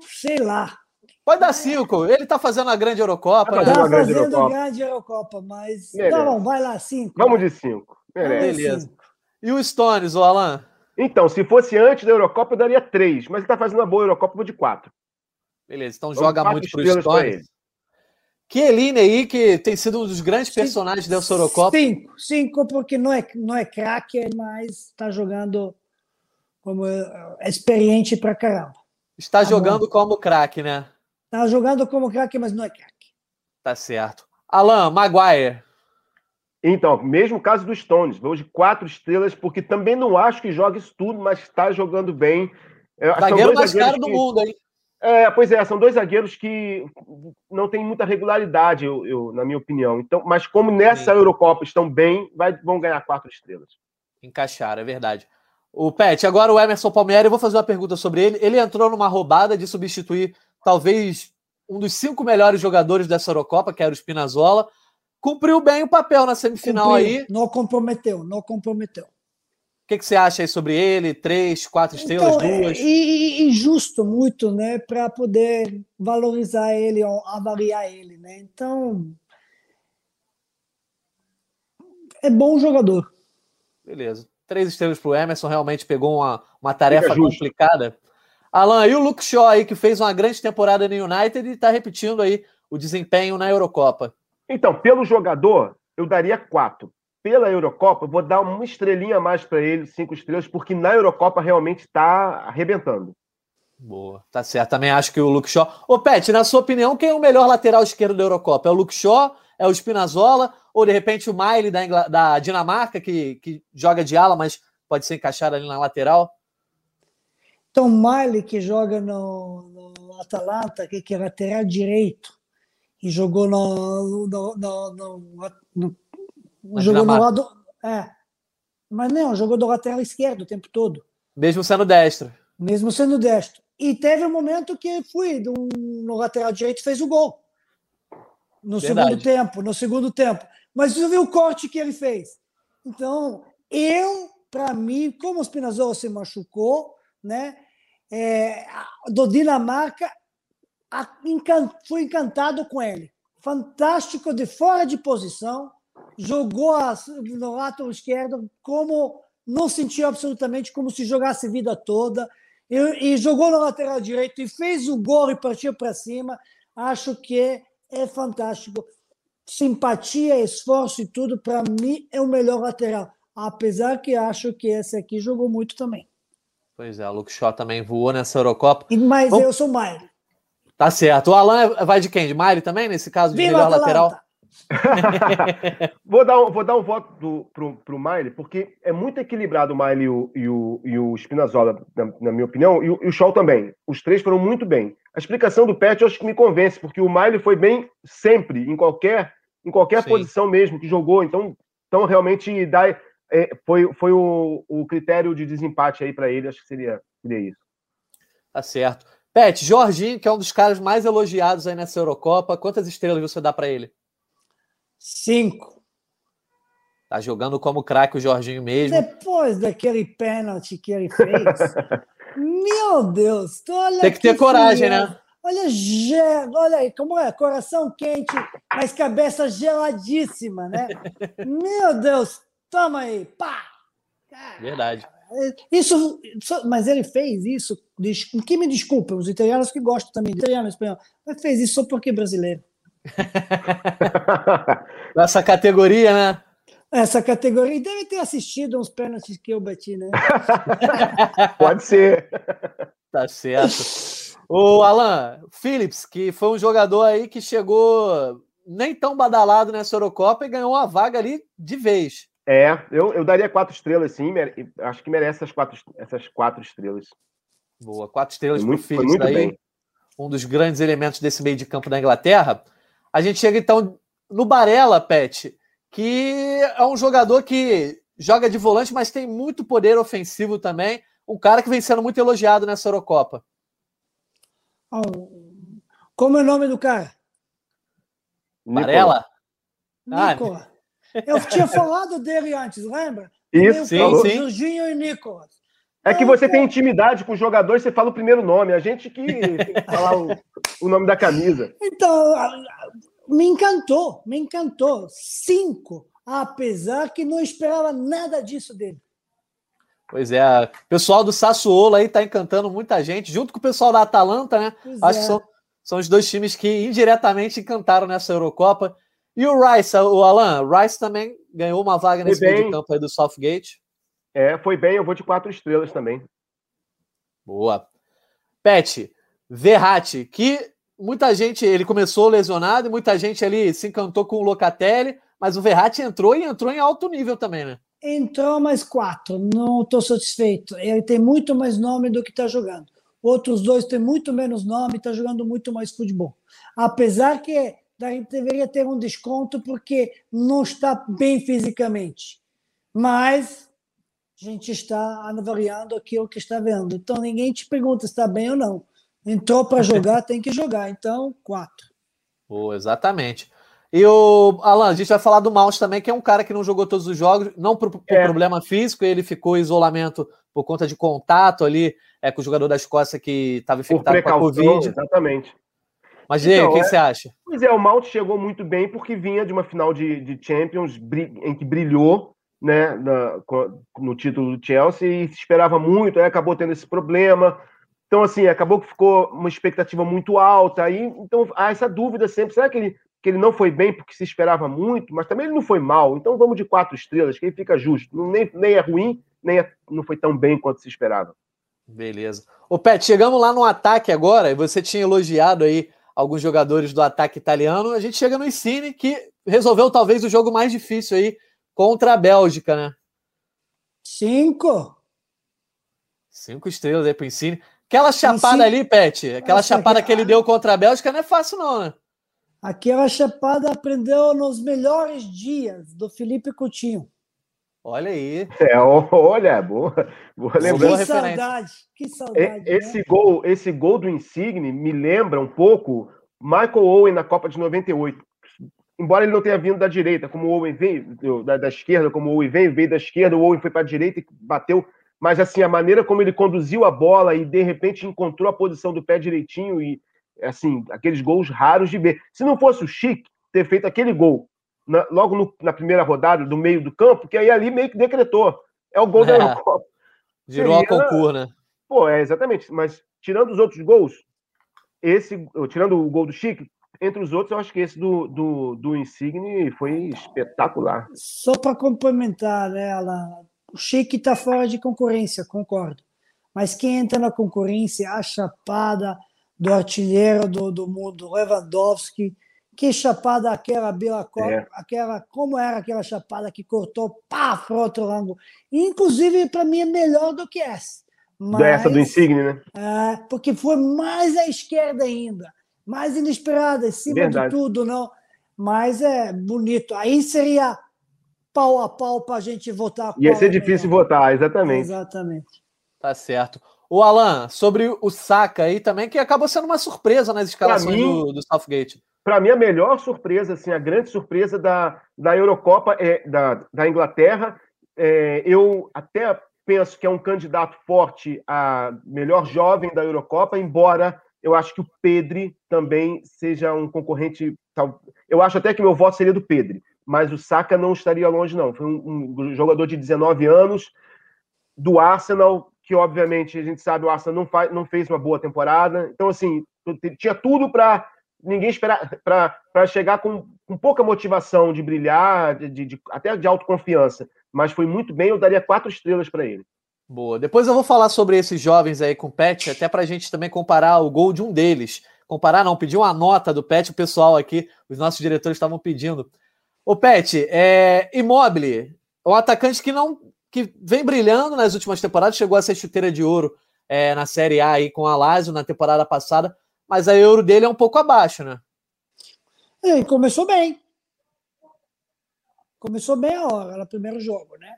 sei lá. Pode dar 5. Ele está fazendo a grande Eurocopa. Está né? fazendo a grande Eurocopa, mas. Beleza. Não, vai lá, 5. Vamos de 5. Merece. Beleza. E o Stones, o Alan? Então, se fosse antes da Eurocopa, eu daria três. Mas ele tá fazendo uma boa Eurocopa, eu vou de quatro. Beleza, então Vamos joga muito pro estrelas pra Stones. Kieline aí, que tem sido um dos grandes personagens dessa Eurocopa. Cinco, cinco, porque não é, não é craque, mas está jogando como é, é experiente pra caramba. Está Tá jogando como craque, né? Tá jogando como craque, mas não é craque. Tá certo. Alan, Maguire. Então, mesmo caso do Stones, vou de quatro estrelas, porque também não acho que joga isso tudo, mas está jogando bem. É, Zagueiro mais caro do mundo, hein? É, pois é, são dois zagueiros que não têm muita regularidade, eu, eu- na minha opinião. Então, mas como nessa Sim. Eurocopa estão bem, vai- vão ganhar quatro estrelas. Encaixaram, é verdade. O Pet, agora o Emerson Palmieri, eu vou fazer uma pergunta sobre ele. Ele entrou numa roubada de substituir talvez um dos cinco melhores jogadores dessa Eurocopa, que era o Spinazzola. Cumpriu bem o papel na semifinal Cumpriu, aí. Não comprometeu, não comprometeu. O que, que você acha aí sobre ele? Três, quatro estrelas, Então, é- duas? E, e injusto muito, né, para poder valorizar ele ou avaliar ele, né? Então é bom jogador. Beleza. Três estrelas pro Emerson, realmente pegou uma, uma tarefa complicada. Alan, e o Luke Shaw aí, que fez uma grande temporada no United e tá repetindo aí o desempenho na Eurocopa. Então, pelo jogador, eu daria quatro. Pela Eurocopa, eu vou dar uma estrelinha a mais para ele, cinco estrelas, porque na Eurocopa realmente está arrebentando. Boa, tá certo. Também acho que o Luke Shaw. Ô, Pet, na sua opinião, quem é o melhor lateral esquerdo da Eurocopa? É o Luke Shaw? É o Spinazzola? Ou de repente o Miley da, Ingla- da Dinamarca, que, que joga de ala, mas pode ser encaixado ali na lateral? Então, Miley, que joga no, no Atalanta, que, que é lateral direito, e jogou no. no, no, no- jogou no lado. É. Mas não, jogou do lateral esquerdo o tempo todo, Mesmo sendo destro. mesmo sendo destro. E teve um momento que fui do- no lateral direito e fez o gol. No Verdade. segundo tempo, no segundo tempo. Mas você viu o corte que ele fez. Então, eu, para mim, como o Spinazzola se machucou, né? é, do Dinamarca, a- fui encantado com ele. Fantástico, de fora de posição, jogou as- no lado esquerdo como não sentiu absolutamente como se jogasse a vida toda. E, e jogou no lateral direito e fez o gol e partiu para cima. Acho que é fantástico. Simpatia, esforço e tudo, para mim, é o melhor lateral. Apesar que acho que esse aqui jogou muito também. Pois é, o Luke Shaw também voou nessa Eurocopa. Mas Bom, eu sou Maire. Tá certo. O Alan é- vai de quem? De Miley também, nesse caso, de Viva melhor lateral? *laughs* Vou dar um, vou dar um voto do, pro, pro Miley, porque é muito equilibrado o Miley e o, e o, e o Spinazzola, na, na minha opinião, e o, e o Shaw também. Os três foram muito bem. A explicação do Pet eu acho que me convence, porque o Miley foi bem sempre, em qualquer, em qualquer Sim. posição mesmo que jogou. Então, então realmente dá, é, foi, foi o, o critério de desempate aí para ele, acho que seria, seria isso. Tá certo. Pet, Jorginho, que é um dos caras mais elogiados aí nessa Eurocopa, quantas estrelas você dá pra ele? Cinco. Tá jogando como craque o Jorginho mesmo. Depois daquele pênalti que ele fez. *laughs* meu Deus! Olha Tem que ter coragem, né? Olha, olha aí, como é? Coração quente, mas cabeça geladíssima, né? *laughs* Meu Deus! Toma aí! Pá! Verdade. Isso, mas ele fez isso, que me desculpem, os italianos que gostam também de italiano e espanhol, mas fez isso só porque é brasileiro. *laughs* Nessa categoria, né? Essa categoria, deve ter assistido uns pênaltis que eu bati, né? *laughs* Pode ser. Tá certo. O Alan Phillips, que foi um jogador aí que chegou nem tão badalado nessa Eurocopa e ganhou uma vaga ali de vez. É, eu, eu daria quatro estrelas, sim. mere- Acho que merece essas quatro, essas quatro estrelas. Boa, quatro estrelas Foi para o muito, foi Phillips muito aí. bem. um dos grandes elementos desse meio de campo da Inglaterra. A gente chega então no Barella, Pet, que é um jogador que joga de volante, mas tem muito poder ofensivo também. Um cara que vem sendo muito elogiado nessa Eurocopa. Ah, Como é o nome do cara? Barella? Ah, Nicolas. Eu tinha *laughs* falado dele antes, lembra? Isso, Sim, sim. Jorginho e Nicolas. É que você tem intimidade com os jogadores, você fala o primeiro nome. A gente que tem que *laughs* falar o, o nome da camisa. Então, me encantou, me encantou. Cinco. apesar que não esperava nada disso dele. Pois é, o pessoal do Sassuolo aí tá encantando muita gente, junto com o pessoal da Atalanta, né? Pois Acho é. que são, são os dois times que indiretamente encantaram nessa Eurocopa. E o Rice, o Alan, o Rice também ganhou uma vaga nesse meio de campo aí do Southgate. É, foi bem, eu vou de quatro estrelas também. Boa. Pet, Verratti, que muita gente, ele começou lesionado e muita gente ali se encantou com o Locatelli, mas o Verratti entrou e entrou em alto nível também, né? Entrou mais quatro, não estou satisfeito. Ele tem muito mais nome do que está jogando. Outros dois têm muito menos nome e está jogando muito mais futebol. Apesar que deveria ter um desconto porque não está bem fisicamente. Mas a gente está avaliando aquilo que está vendo. Então ninguém te pergunta se está bem ou não. Entrou para jogar, tem que jogar. Então, quatro. Oh, exatamente. E o Alan, a gente vai falar do Maus também, que é um cara que não jogou todos os jogos, não por, por é. problema físico, ele ficou em isolamento por conta de contato ali é, com o jogador da Escócia que estava infectado com a Covid. Exatamente. Mas e aí, o que é, você acha? Pois é, o Mount chegou muito bem porque vinha de uma final de, de Champions em que brilhou né, na, no título do Chelsea e se esperava muito, aí acabou tendo esse problema. Então, assim, acabou que ficou uma expectativa muito alta. Aí, então, há essa dúvida sempre: será que ele, que ele não foi bem porque se esperava muito, mas também ele não foi mal? Então, vamos de quatro estrelas, que aí fica justo. Nem, nem é ruim, nem é, não foi tão bem quanto se esperava. Beleza. Ô, Pet, chegamos lá no ataque agora, e você tinha elogiado aí alguns jogadores do ataque italiano. A gente chega no Insigne, que resolveu talvez o jogo mais difícil aí contra a Bélgica, né? Cinco. Cinco estrelas aí pro Insigne. Aquela chapada ali, Pet, aquela Nossa, chapada que... que ele deu contra a Bélgica não é fácil, não, né? Aquela chapada aprendeu nos melhores dias do Felipe Coutinho. Olha aí. É, olha, boa, boa lembrança. Que saudade, que saudade. Esse, né? gol, esse gol do Insigne me lembra um pouco Michael Owen na Copa de 98 embora ele não tenha vindo da direita, como o Owen veio, da, da esquerda, como o Owen veio, veio da esquerda, o Owen foi para a direita e bateu, mas assim, a maneira como ele conduziu a bola e de repente encontrou a posição do pé direitinho e assim, aqueles gols raros de ver. Se não fosse o Chic ter feito aquele gol na, logo no, na primeira rodada do meio do campo, que aí ali meio que decretou. É o gol é, da *laughs* Eurocopa. Girou Seria, a concurso, né? Pô, é exatamente, mas tirando os outros gols, esse, tirando o gol do Chic, entre os outros, eu acho que esse do, do, do Insigne foi espetacular. Só para complementar, né, Alan? O Sheik está fora de concorrência, concordo. Mas quem entra na concorrência, a chapada do artilheiro do, do mundo, Lewandowski, que chapada aquela, Bila, é. aquela, como era aquela chapada que cortou pá, para outro ângulo. Inclusive, para mim, é melhor do que essa. Mas, essa do Insigne, né? É, porque foi mais à esquerda ainda mais inesperada, em cima Verdade. de tudo, não. Mas é bonito. Aí seria pau a pau para a gente votar. Ia ser difícil votar, exatamente. Exatamente. Tá certo. O Alan, sobre o Saka aí também, que acabou sendo uma surpresa nas escalações mim, do, do Southgate. Para mim, a melhor surpresa, assim, a grande surpresa da, da Eurocopa é da, da Inglaterra. É, eu até penso que é um candidato forte a melhor jovem da Eurocopa, embora eu acho que o Pedri também seja um concorrente. Eu acho até que meu voto seria do Pedri, mas o Saka não estaria longe, não. Foi um, um jogador de 19 anos do Arsenal, que obviamente a gente sabe o Arsenal não, faz, não fez uma boa temporada. Então, assim, tinha tudo para ninguém esperar para chegar com, com, pouca motivação de brilhar, de, de, até de autoconfiança. Mas foi muito bem, eu daria quatro estrelas para ele. Boa. Depois eu vou falar sobre esses jovens aí com o Pet, até para a gente também comparar o gol de um deles. Comparar não, pedir uma nota do Pet, o pessoal aqui, os nossos diretores estavam pedindo. O Pet, é Immobile, um atacante que não que vem brilhando nas últimas temporadas, chegou a ser chuteira de ouro é, na Série A aí com a Lazio na temporada passada, mas a euro dele é um pouco abaixo, né? É, começou bem. Começou bem a hora, no primeiro jogo, né?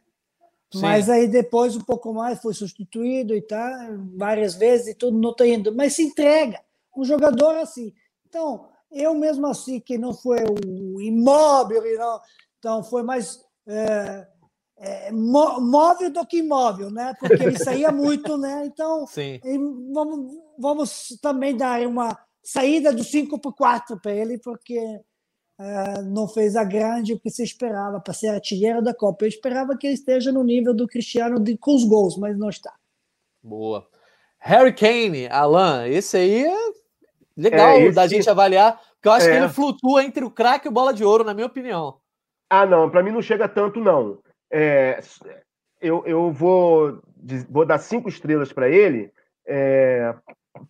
Sim. Mas aí depois, um pouco mais, foi substituído e tá, várias vezes e tudo não está indo. Mas se entrega. Um jogador assim. Então, eu mesmo assim, que não foi o imóvel, não, então foi mais é, é, móvel do que imóvel, né? Porque *laughs* ele saía muito, né? Então, Sim. vamos, vamos também dar uma saída do 5 para 4 para ele, porque é, não fez a grande o que se esperava para ser artilheiro da Copa. Eu esperava que ele esteja no nível do Cristiano de, com os gols, mas não está. Boa. Harry Kane, Alan, esse aí é legal é, esse... da gente avaliar, porque eu acho é. que ele flutua entre o craque e o bola de ouro, na minha opinião. Ah, não, para mim não chega tanto, não. É, eu, eu vou, vou dar cinco estrelas para ele, é,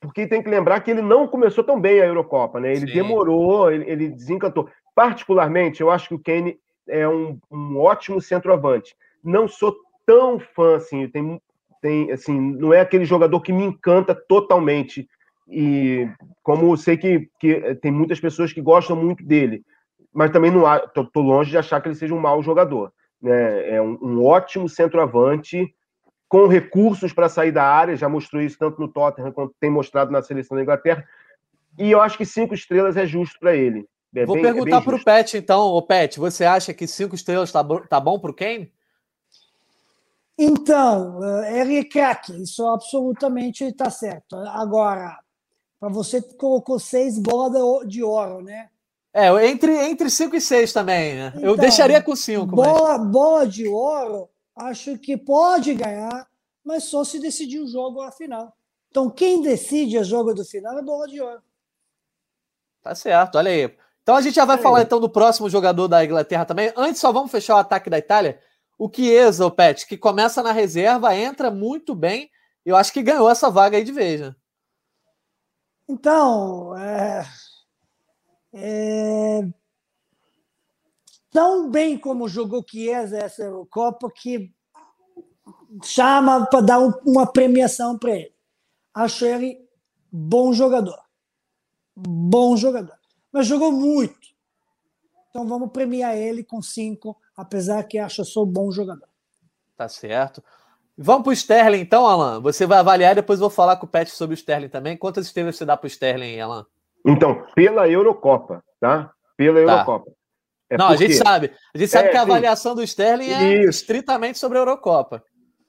porque tem que lembrar que ele não começou tão bem a Eurocopa, né? Ele Sim. demorou, ele, ele, desencantou. Particularmente, eu acho que o Kane é um, um ótimo centroavante. Não sou tão fã assim, tem, tem, assim, não é aquele jogador que me encanta totalmente. E como sei que, que tem muitas pessoas que gostam muito dele, mas também não tô longe de achar que ele seja um mau jogador. Né? É um, um ótimo centroavante com recursos para sair da área, já mostrou isso tanto no Tottenham quanto tem mostrado na seleção da Inglaterra. E eu acho que cinco estrelas é justo para ele. É Vou bem, é perguntar é para o Pet, então. O Pet, você acha que cinco estrelas está tá bom para o Kane? Então, eh, ele é craque, isso absolutamente está certo. Agora, para você colocou seis bolas de ouro, né? É, entre, entre cinco e seis também, né? Então, Eu deixaria com cinco. Bola, mas... bola de ouro acho que pode ganhar, mas só se decidir o jogo à final. Então, quem decide o jogo do final é bola de ouro. Tá certo, olha aí. Então a gente já vai é. falar então do próximo jogador da Inglaterra também. Antes, só vamos fechar o ataque da Itália. O Chiesa, o Pet, que começa na reserva, entra muito bem. Eu acho que ganhou essa vaga aí de vez, né? Então, é... É tão bem como jogou Chiesa essa Eurocopa que chama para dar um, uma premiação para ele. Acho ele bom jogador. Bom jogador. Mas jogou muito. Então vamos premiar ele com cinco, apesar que acho sou bom jogador. Tá certo. Vamos para o Sterling, então, Alan. Você vai avaliar e depois vou falar com o Pet sobre o Sterling também. Quantas estrelas você dá para o Sterling, Alan? Então, pela Eurocopa, tá? Pela tá. É não, porque... a gente sabe. A gente sabe é, que a avaliação do Sterling é Isso. estritamente sobre a Eurocopa.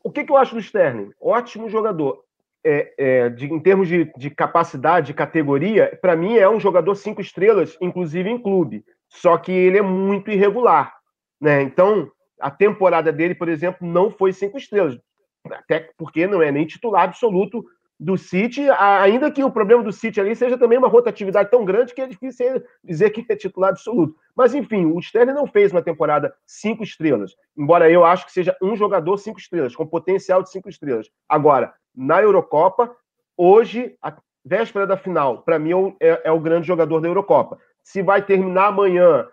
O que, que, eu acho do Sterling? Ótimo jogador. É, é, de, em termos de, de capacidade, de categoria, para mim é um jogador cinco estrelas, inclusive em clube. Só que ele é muito irregular. Né? Então, a temporada dele, por exemplo, não foi cinco estrelas. Até porque não é nem titular absoluto do City, ainda que o problema do City ali seja também uma rotatividade tão grande que é difícil dizer que é titular absoluto. Mas enfim, o Sterling não fez uma temporada cinco estrelas, embora eu acho que seja um jogador cinco estrelas, com potencial de cinco estrelas. Agora, na Eurocopa, hoje, a véspera da final, para mim é, é o grande jogador da Eurocopa. Se vai terminar amanhã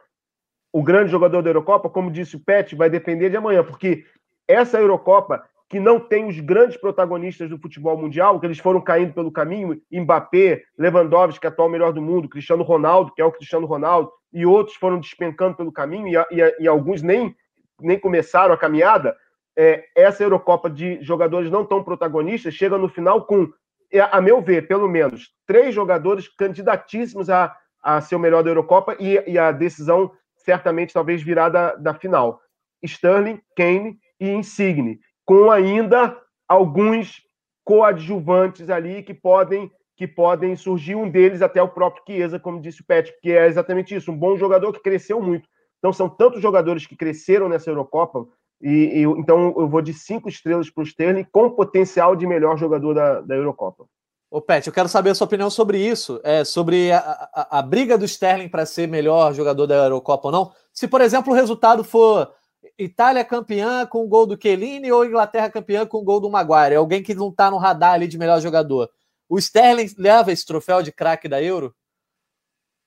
o grande jogador da Eurocopa, como disse o Pet, vai depender de amanhã, porque essa Eurocopa que não tem os grandes protagonistas do futebol mundial, que eles foram caindo pelo caminho, Mbappé, Lewandowski, que é atual melhor do mundo, Cristiano Ronaldo, que é o Cristiano Ronaldo, e outros foram despencando pelo caminho, e, e, e alguns nem, nem começaram a caminhada, é, essa Eurocopa de jogadores não tão protagonistas chega no final com, é, a meu ver, pelo menos, três jogadores candidatíssimos a, a ser o melhor da Eurocopa e, e a decisão certamente talvez virá da, da final. Sterling, Kane e Insigne com ainda alguns coadjuvantes ali que podem que podem surgir, um deles até o próprio Chiesa, como disse o Pet, que é exatamente isso, um bom jogador que cresceu muito. Então são tantos jogadores que cresceram nessa Eurocopa, e, e então eu vou de cinco estrelas para o Sterling, com potencial de melhor jogador da, da Eurocopa. Ô, Pet, eu quero saber a sua opinião sobre isso, é, sobre a, a, a briga do Sterling para ser melhor jogador da Eurocopa ou não. Se, por exemplo, o resultado for Itália campeã com o gol do Chiellini ou Inglaterra campeã com o gol do Maguire? É alguém que não está no radar ali de melhor jogador. O Sterling leva esse troféu de craque da Euro?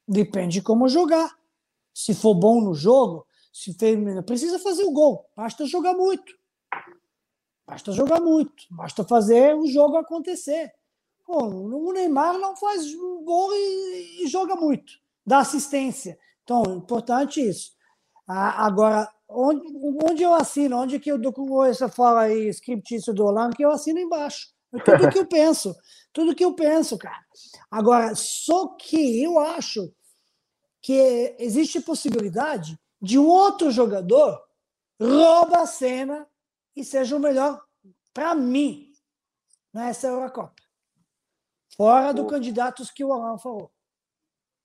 Depende de como jogar. Se for bom no jogo, se fez, precisa fazer o gol. Basta jogar muito. Basta jogar muito. Basta fazer o jogo acontecer. o Neymar não faz gol e, e joga muito. Dá assistência. Então, importante isso. Agora, onde, onde eu assino, onde que eu dou essa fala aí, scriptício do Holanda, que eu assino embaixo. É tudo que eu *laughs* penso, tudo que eu penso, cara. Agora, só que eu acho que existe possibilidade de um outro jogador rouba a cena e seja o melhor para mim nessa Eurocopa. Fora do candidatos que o Alan falou.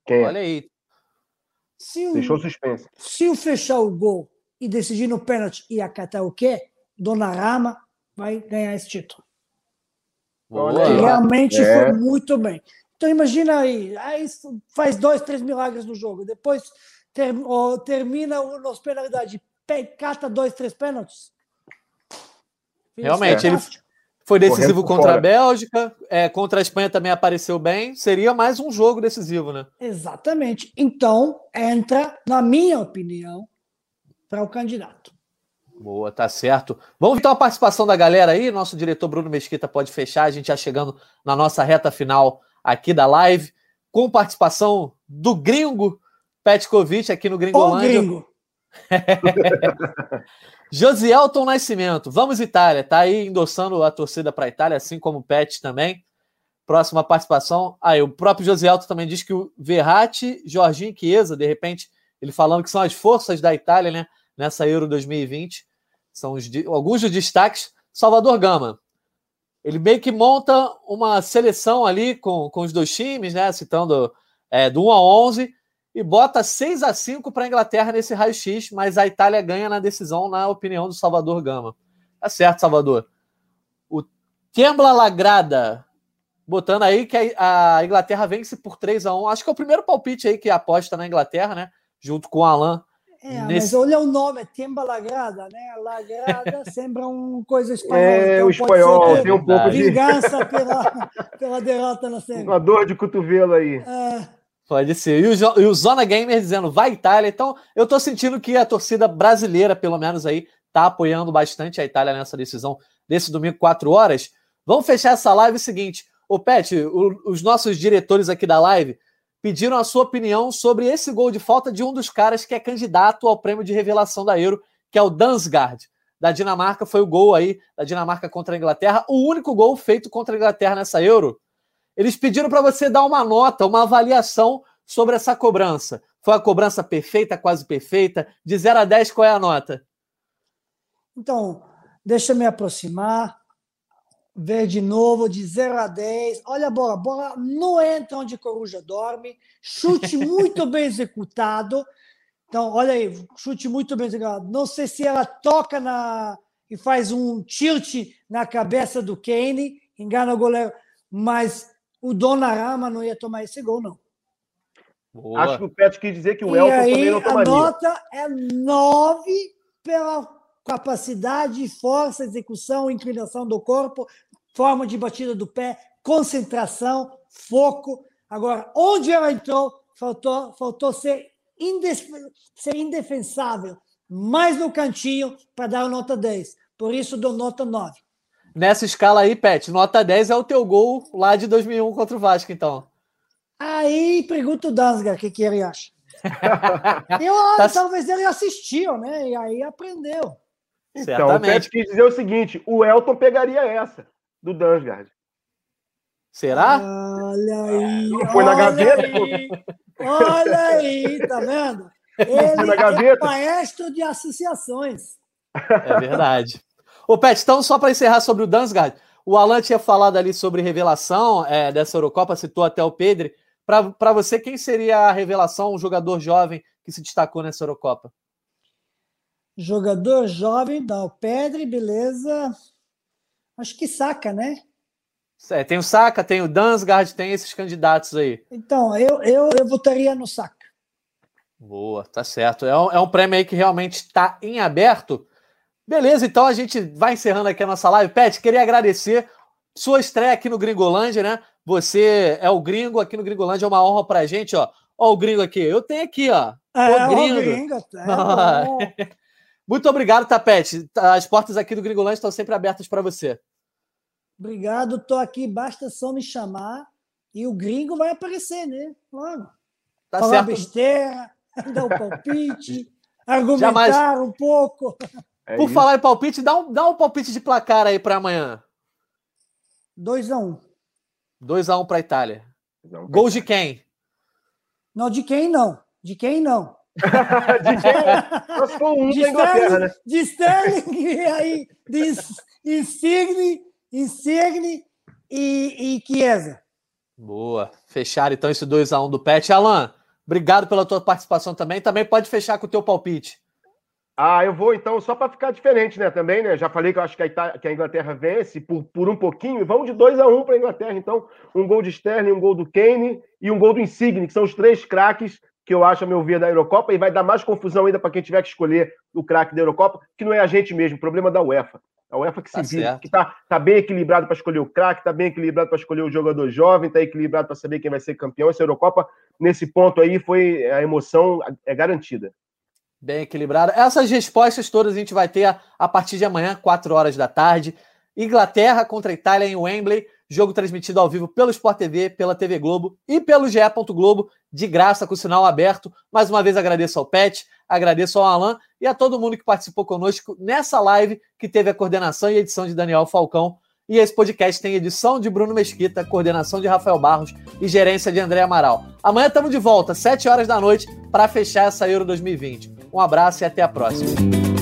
Olha aí, Se o, Deixou suspense. se o fechar o gol e decidir no pênalti e acatar o quê? Donnarumma vai ganhar esse título. Olha Boa. aí. Realmente É. foi muito bem. Então imagina aí, aí faz dois, três milagres no jogo, depois ter- ó, termina o- nas penalidades, pe- cata dois, três pênaltis. Realmente, ele foi decisivo Correndo contra a fora. Bélgica, é, contra a Espanha também apareceu bem. Seria mais um jogo decisivo, né? Exatamente. Então, entra, na minha opinião, para o candidato. Boa, tá certo. Vamos então a participação da galera aí. Nosso diretor Bruno Mesquita pode fechar. A gente já chegando na nossa reta final aqui da live, com participação do gringo Petkovic aqui no O Gringolândia. gringo. *laughs* Josielton Nascimento, vamos Itália, tá aí endossando a torcida para a Itália, assim como o Pet também. Próxima participação. Aí, o próprio Josielton também diz que o Verratti, Jorginho e Chiesa, de repente, ele falando que são as forças da Itália, né, nessa Euro 2020. São os alguns dos destaques. Salvador Gama. Ele meio que monta uma seleção ali com, com os dois times, né, citando é, do 1 a 11 e bota 6 a 5 para a Inglaterra nesse raio-x, mas a Itália ganha na decisão, na opinião do Salvador Gama. Tá certo, Salvador. O Tembla Lagrada, botando aí que a, Inglaterra vence por 3 a 1 Acho que é o primeiro palpite aí que aposta na Inglaterra, né? Junto com o Alan. É, mas Nesse- olha o nome, é Temba Lagrada, *laughs* né? Lagrada sembra uma coisa espanhola. É, então o espanhol tem um pouco de. Vingança *laughs* pela, pela derrota na semi. Uma dor de cotovelo aí. É, Pode ser. E o, e o Zona Gamer dizendo, vai Itália. Então, eu tô sentindo que a torcida brasileira, pelo menos aí, tá apoiando bastante a Itália nessa decisão desse domingo, 4 horas. Vamos fechar essa live seguinte. Ô, Pet, o- os nossos diretores aqui da live pediram a sua opinião sobre esse gol de falta de um dos caras que é candidato ao prêmio de revelação da Euro, que é o Dansgaard, da Dinamarca. Foi o gol aí da Dinamarca contra a Inglaterra, o único gol feito contra a Inglaterra nessa Euro. Eles pediram para você dar uma nota, uma avaliação sobre essa cobrança. Foi a cobrança perfeita, quase perfeita? De 0 a 10, qual é a nota? Então, deixa eu me aproximar, ver de novo, de 0 a 10. Olha a bola, a bola não entra onde a coruja dorme. Chute *laughs* muito bem executado. Então, olha aí, chute muito bem executado. Não sei se ela toca na e faz um tilt na cabeça do Kane, engana o goleiro, mas o Donnarumma não ia tomar esse gol, não. Boa. Acho que o Pet quis dizer que o e Elton aí, também não a tomaria. nota é 9 pela capacidade, força, execução, inclinação do corpo, forma de batida do pé, concentração, foco. Agora, onde ela entrou, faltou, faltou ser, indef ser indefensável, mais no cantinho para dar nota 10. Por isso, dou nota 9. Nessa escala aí, Pet, nota 10 é o teu gol lá de 2001 contra o Vasco, então. Aí pergunta o Dansgar o que, que ele acha. *laughs* Eu, Tá- Talvez ele assistiu, né? E aí aprendeu. Então, o Certamente. Pet quis dizer o seguinte: o Elton pegaria essa, do Dansgaard. Será? Olha aí. Não foi na gaveta, aí, Olha aí, tá vendo? *laughs* Ele na é maestro de associações. É verdade. Ô, Pet, então, só para encerrar sobre o Dansgaard, o Alan tinha falado ali sobre revelação é, dessa Eurocopa, citou até o Pedro. Para você, quem seria a revelação, um jogador jovem que se destacou nessa Eurocopa? Jogador jovem, dá o Pedro, beleza. Acho que saca, né? É, tem o Saka, tem o Dansgaard, tem esses candidatos aí. Então, eu, eu, eu votaria no saca. Boa, tá certo. É um, é um prêmio aí que realmente está em aberto. Beleza, então a gente vai encerrando aqui a nossa live. Pet, queria agradecer sua estreia aqui no Gringolândia, né? Você é o gringo aqui no Gringolândia, é uma honra pra gente, ó. Ó o gringo aqui. Eu tenho aqui, ó. É, Ô, o gringo. gringo, é *laughs* Ah. Muito obrigado, Tapete. As portas aqui do Gringolândia estão sempre abertas para você. Obrigado, tô aqui, basta só me chamar e o gringo vai aparecer, né? Logo. Tá Falar certo. besteira, *laughs* dar o palpite, *laughs* argumentar Jamais. um pouco. *laughs* É Por isso. falar em palpite, dá um, dá um palpite de placar aí para amanhã. 2 a 1 um. 2x1 para Itália. Não, Gols de quem? Não, de quem não? De quem não? *laughs* de quem? For um De da Inglaterra, Sterling, né? de Sterling *laughs* e aí, de Ins- Insigne, Insigne e, e Chiesa. Boa. Fecharam então esse 2x1 do Pet. Alan, Obrigado pela tua participação também. Também pode fechar com o teu palpite. Ah, eu vou então, só para ficar diferente, né? Também, né? Já falei que eu acho que a, que a Inglaterra vence por, por um pouquinho. Vamos de 2 a 1 um para a Inglaterra, então. Um gol de Sterling, um gol do Kane e um gol do Insigne, que são os três craques que eu acho, a meu ver, da Eurocopa. E vai dar mais confusão ainda para quem tiver que escolher o craque da Eurocopa, que não é a gente mesmo, problema da UEFA. A UEFA que se tá vira, certo. que tá, tá bem equilibrado para escolher o craque, tá bem equilibrado para escolher o jogador jovem, tá equilibrado para saber quem vai ser campeão. Essa Eurocopa, nesse ponto aí, foi a emoção é garantida. Bem equilibrada. Essas respostas todas a gente vai ter a, a partir de amanhã, 4 horas da tarde. Inglaterra contra a Itália em Wembley. Jogo transmitido ao vivo pelo Sport TV, pela TV Globo e pelo GE. Globo, de graça, com o sinal aberto. Mais uma vez agradeço ao Pet, agradeço ao Alan e a todo mundo que participou conosco nessa live que teve a coordenação e edição de Daniel Falcão. E esse podcast tem edição de Bruno Mesquita, coordenação de Rafael Barros e gerência de André Amaral. Amanhã estamos de volta, 7 horas da noite, para fechar essa Euro 2020. Um abraço e até a próxima.